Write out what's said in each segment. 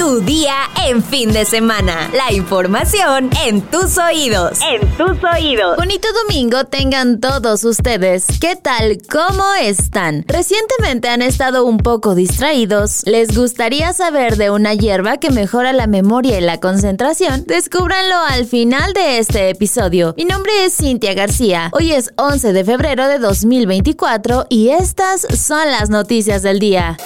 Tu día en fin de semana. La información en tus oídos. En tus oídos. Bonito domingo tengan todos ustedes. ¿Qué tal? ¿Cómo están? Recientemente han estado un poco distraídos. ¿Les gustaría saber de una hierba que mejora la memoria y la concentración? Descúbranlo al final de este episodio. Mi nombre es Cintia García. Hoy es 11 de febrero de 2024 y estas son las noticias del día.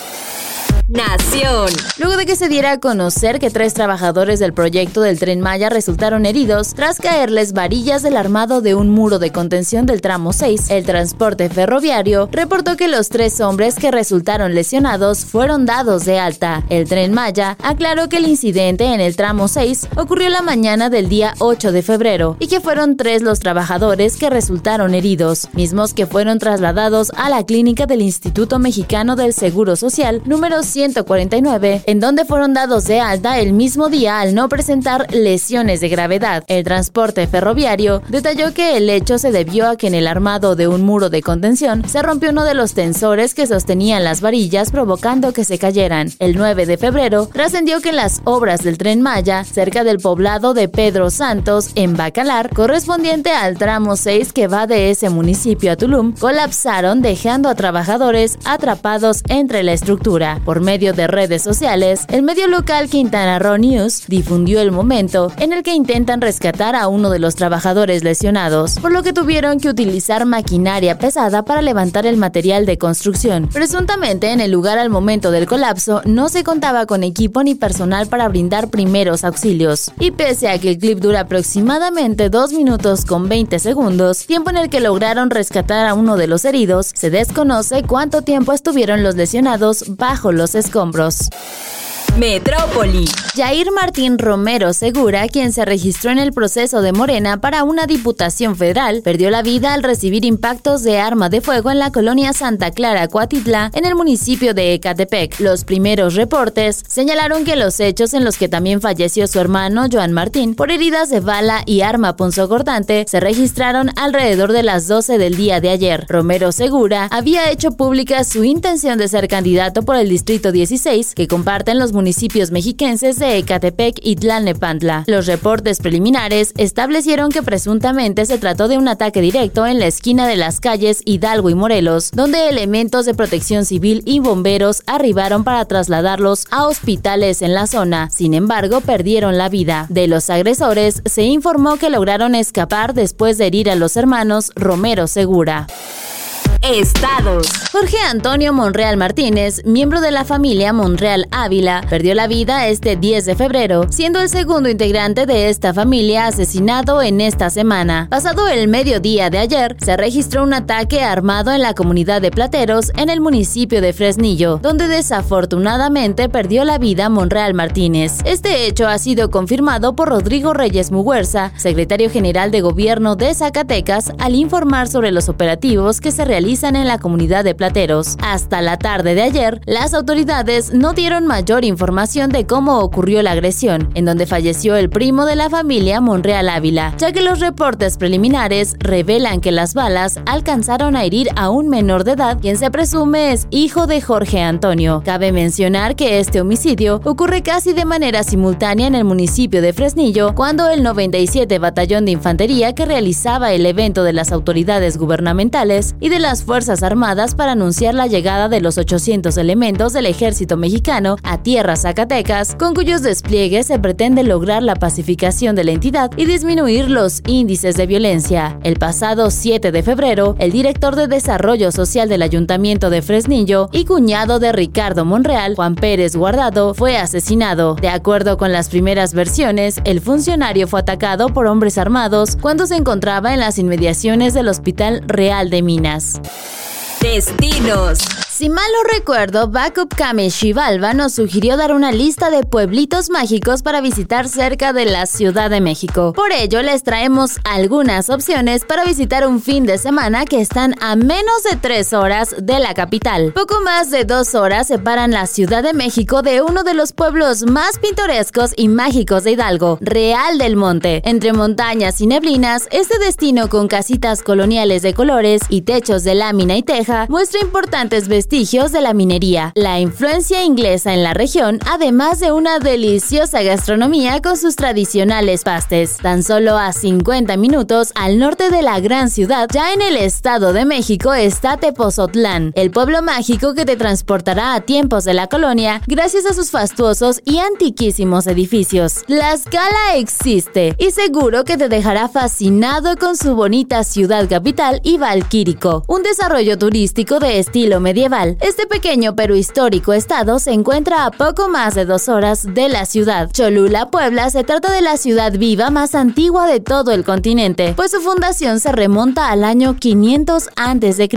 Nación. Luego de que se diera a conocer que tres trabajadores del proyecto del tren Maya resultaron heridos tras caerles varillas del armado de un muro de contención del tramo 6, el transporte ferroviario reportó que los tres hombres que resultaron lesionados fueron dados de alta. El tren Maya aclaró que el incidente en el tramo 6 ocurrió la mañana del día 8 de febrero y que fueron tres los trabajadores que resultaron heridos, mismos que fueron trasladados a la clínica del Instituto Mexicano del Seguro Social número 149, en donde fueron dados de alta el mismo día al no presentar lesiones de gravedad. El transporte ferroviario detalló que el hecho se debió a que en el armado de un muro de contención se rompió uno de los tensores que sostenían las varillas provocando que se cayeran. El 9 de febrero trascendió que las obras del tren Maya cerca del poblado de Pedro Santos en Bacalar, correspondiente al tramo 6 que va de ese municipio a Tulum, colapsaron dejando a trabajadores atrapados entre la estructura. Por medio de redes sociales, el medio local Quintana Roo News difundió el momento en el que intentan rescatar a uno de los trabajadores lesionados, por lo que tuvieron que utilizar maquinaria pesada para levantar el material de construcción. Presuntamente, en el lugar al momento del colapso no se contaba con equipo ni personal para brindar primeros auxilios. Y pese a que el clip dura aproximadamente 2 minutos con 20 segundos, tiempo en el que lograron rescatar a uno de los heridos, se desconoce cuánto tiempo estuvieron los lesionados bajo los escombros. Metrópoli. Jair Martín Romero Segura, quien se registró en el proceso de Morena para una diputación federal, perdió la vida al recibir impactos de arma de fuego en la colonia Santa Clara, Coatitla, en el municipio de Ecatepec. Los primeros reportes señalaron que los hechos en los que también falleció su hermano, Joan Martín, por heridas de bala y arma punzocortante, se registraron alrededor de las 12 del día de ayer. Romero Segura había hecho pública su intención de ser candidato por el Distrito 16, que comparten los municipios mexiquenses de Ecatepec y Tlalnepantla. Los reportes preliminares establecieron que presuntamente se trató de un ataque directo en la esquina de las calles Hidalgo y Morelos, donde elementos de protección civil y bomberos arribaron para trasladarlos a hospitales en la zona. Sin embargo, perdieron la vida. De los agresores se informó que lograron escapar después de herir a los hermanos Romero Segura. Estados. Jorge Antonio Monreal Martínez, miembro de la familia Monreal Ávila, perdió la vida este 10 de febrero, siendo el segundo integrante de esta familia asesinado en esta semana. Pasado el mediodía de ayer, se registró un ataque armado en la comunidad de Plateros en el municipio de Fresnillo, donde desafortunadamente perdió la vida Monreal Martínez. Este hecho ha sido confirmado por Rodrigo Reyes Muguerza, secretario general de gobierno de Zacatecas, al informar sobre los operativos que se realizan en la comunidad de Plateros. Hasta la tarde de ayer, las autoridades no dieron mayor información de cómo ocurrió la agresión, en donde falleció el primo de la familia Monreal Ávila, ya que los reportes preliminares revelan que las balas alcanzaron a herir a un menor de edad, quien se presume es hijo de Jorge Antonio. Cabe mencionar que este homicidio ocurre casi de manera simultánea en el municipio de Fresnillo, cuando el 97 Batallón de Infantería que realizaba el evento de las autoridades gubernamentales y de las Fuerzas Armadas para anunciar la llegada de los 800 elementos del ejército mexicano a tierras zacatecas, con cuyos despliegues se pretende lograr la pacificación de la entidad y disminuir los índices de violencia. El pasado 7 de febrero, el director de Desarrollo Social del Ayuntamiento de Fresnillo y cuñado de Ricardo Monreal, Juan Pérez Guardado, fue asesinado. De acuerdo con las primeras versiones, el funcionario fue atacado por hombres armados cuando se encontraba en las inmediaciones del Hospital Real de Minas. Destinos. Si mal no recuerdo, Backup Kame Shivalba nos sugirió dar una lista de pueblitos mágicos para visitar cerca de la Ciudad de México. Por ello, les traemos algunas opciones para visitar un fin de semana que están a menos de tres horas de la capital. Poco más de dos horas separan la Ciudad de México de uno de los pueblos más pintorescos y mágicos de Hidalgo, Real del Monte. Entre montañas y neblinas, este destino con casitas coloniales de colores y techos de lámina y teja muestra importantes vestidos vestigios de la minería, la influencia inglesa en la región, además de una deliciosa gastronomía con sus tradicionales pastes. Tan solo a 50 minutos al norte de la gran ciudad, ya en el Estado de México, está Tepozotlán, el pueblo mágico que te transportará a tiempos de la colonia gracias a sus fastuosos y antiquísimos edificios. La escala existe y seguro que te dejará fascinado con su bonita ciudad capital y valquírico, un desarrollo turístico de estilo medieval. Este pequeño pero histórico estado se encuentra a poco más de dos horas de la ciudad. Cholula, Puebla, se trata de la ciudad viva más antigua de todo el continente, pues su fundación se remonta al año 500 a.C.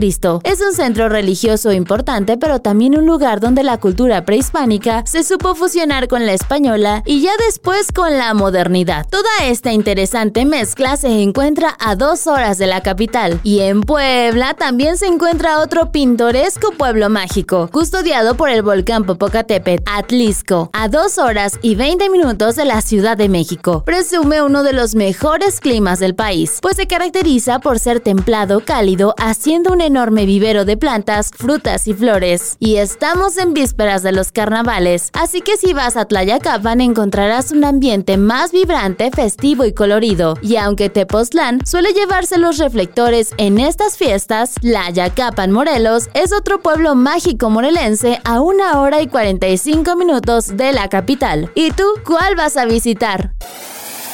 Es un centro religioso importante, pero también un lugar donde la cultura prehispánica se supo fusionar con la española y ya después con la modernidad. Toda esta interesante mezcla se encuentra a dos horas de la capital y en Puebla también se encuentra otro pintoresco pueblo mágico, custodiado por el volcán Popocatépetl, Atlisco, a dos horas y 20 minutos de la Ciudad de México. Presume uno de los mejores climas del país, pues se caracteriza por ser templado, cálido, haciendo un enorme vivero de plantas, frutas y flores. Y estamos en vísperas de los carnavales, así que si vas a Tlayacapan encontrarás un ambiente más vibrante, festivo y colorido. Y aunque Tepoztlán suele llevarse los reflectores en estas fiestas, Tlayacapan Morelos es otro pueblo mágico morelense a una hora y 45 minutos de la capital. ¿Y tú cuál vas a visitar?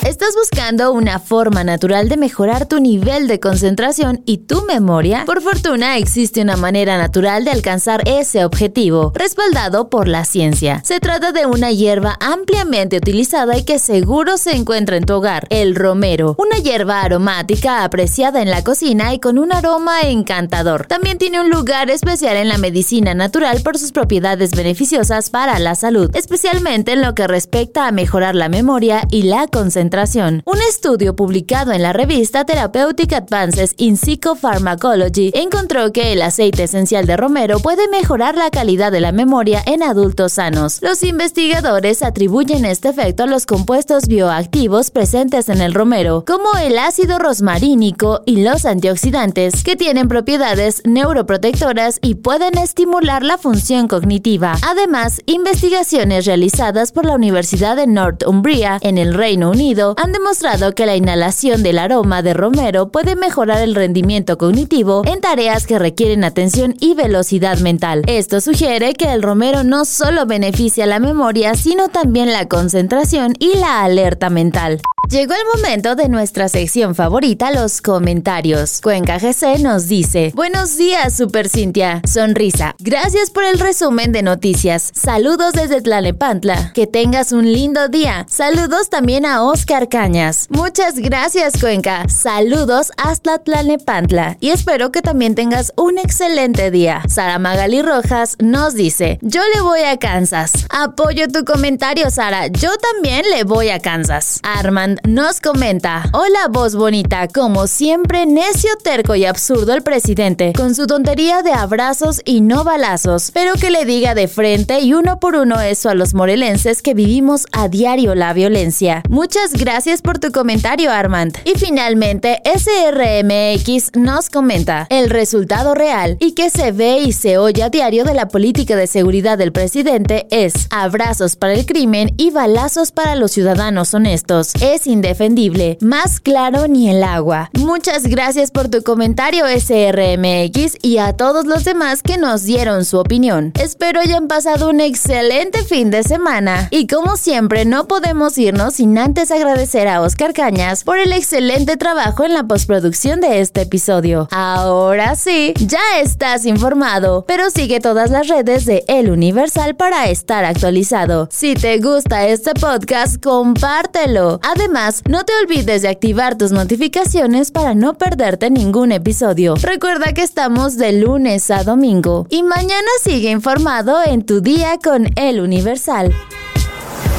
¿Estás buscando una forma natural de mejorar tu nivel de concentración y tu memoria? Por fortuna existe una manera natural de alcanzar ese objetivo, respaldado por la ciencia. Se trata de una hierba ampliamente utilizada y que seguro se encuentra en tu hogar, el romero, una hierba aromática apreciada en la cocina y con un aroma encantador. También tiene un lugar especial en la medicina natural por sus propiedades beneficiosas para la salud, especialmente en lo que respecta a mejorar la memoria y la concentración un estudio publicado en la revista Therapeutic Advances in Psychopharmacology encontró que el aceite esencial de romero puede mejorar la calidad de la memoria en adultos sanos. Los investigadores atribuyen este efecto a los compuestos bioactivos presentes en el romero, como el ácido rosmarínico y los antioxidantes, que tienen propiedades neuroprotectoras y pueden estimular la función cognitiva. Además, investigaciones realizadas por la Universidad de Northumbria en el Reino Unido han demostrado que la inhalación del aroma de romero puede mejorar el rendimiento cognitivo en tareas que requieren atención y velocidad mental. Esto sugiere que el romero no solo beneficia la memoria, sino también la concentración y la alerta mental. Llegó el momento de nuestra sección favorita, los comentarios. Cuenca GC nos dice: Buenos días, Super Cintia. Sonrisa. Gracias por el resumen de noticias. Saludos desde Tlalepantla. Que tengas un lindo día. Saludos también a Oscar Cañas. Muchas gracias, Cuenca. Saludos hasta Tlalepantla. Y espero que también tengas un excelente día. Sara Magali Rojas nos dice: Yo le voy a Kansas. Apoyo tu comentario, Sara. Yo también le voy a Kansas. Armand nos comenta, hola voz bonita, como siempre necio, terco y absurdo el presidente, con su tontería de abrazos y no balazos, pero que le diga de frente y uno por uno eso a los morelenses que vivimos a diario la violencia. Muchas gracias por tu comentario Armand. Y finalmente, SRMX nos comenta el resultado real y que se ve y se oye a diario de la política de seguridad del presidente es abrazos para el crimen y balazos para los ciudadanos honestos. Es indefendible, más claro ni el agua. Muchas gracias por tu comentario SRMX y a todos los demás que nos dieron su opinión. Espero hayan pasado un excelente fin de semana y como siempre no podemos irnos sin antes agradecer a Oscar Cañas por el excelente trabajo en la postproducción de este episodio. Ahora sí, ya estás informado, pero sigue todas las redes de El Universal para estar actualizado. Si te gusta este podcast, compártelo. Además, no te olvides de activar tus notificaciones para no perderte ningún episodio. Recuerda que estamos de lunes a domingo y mañana sigue informado en tu día con El Universal.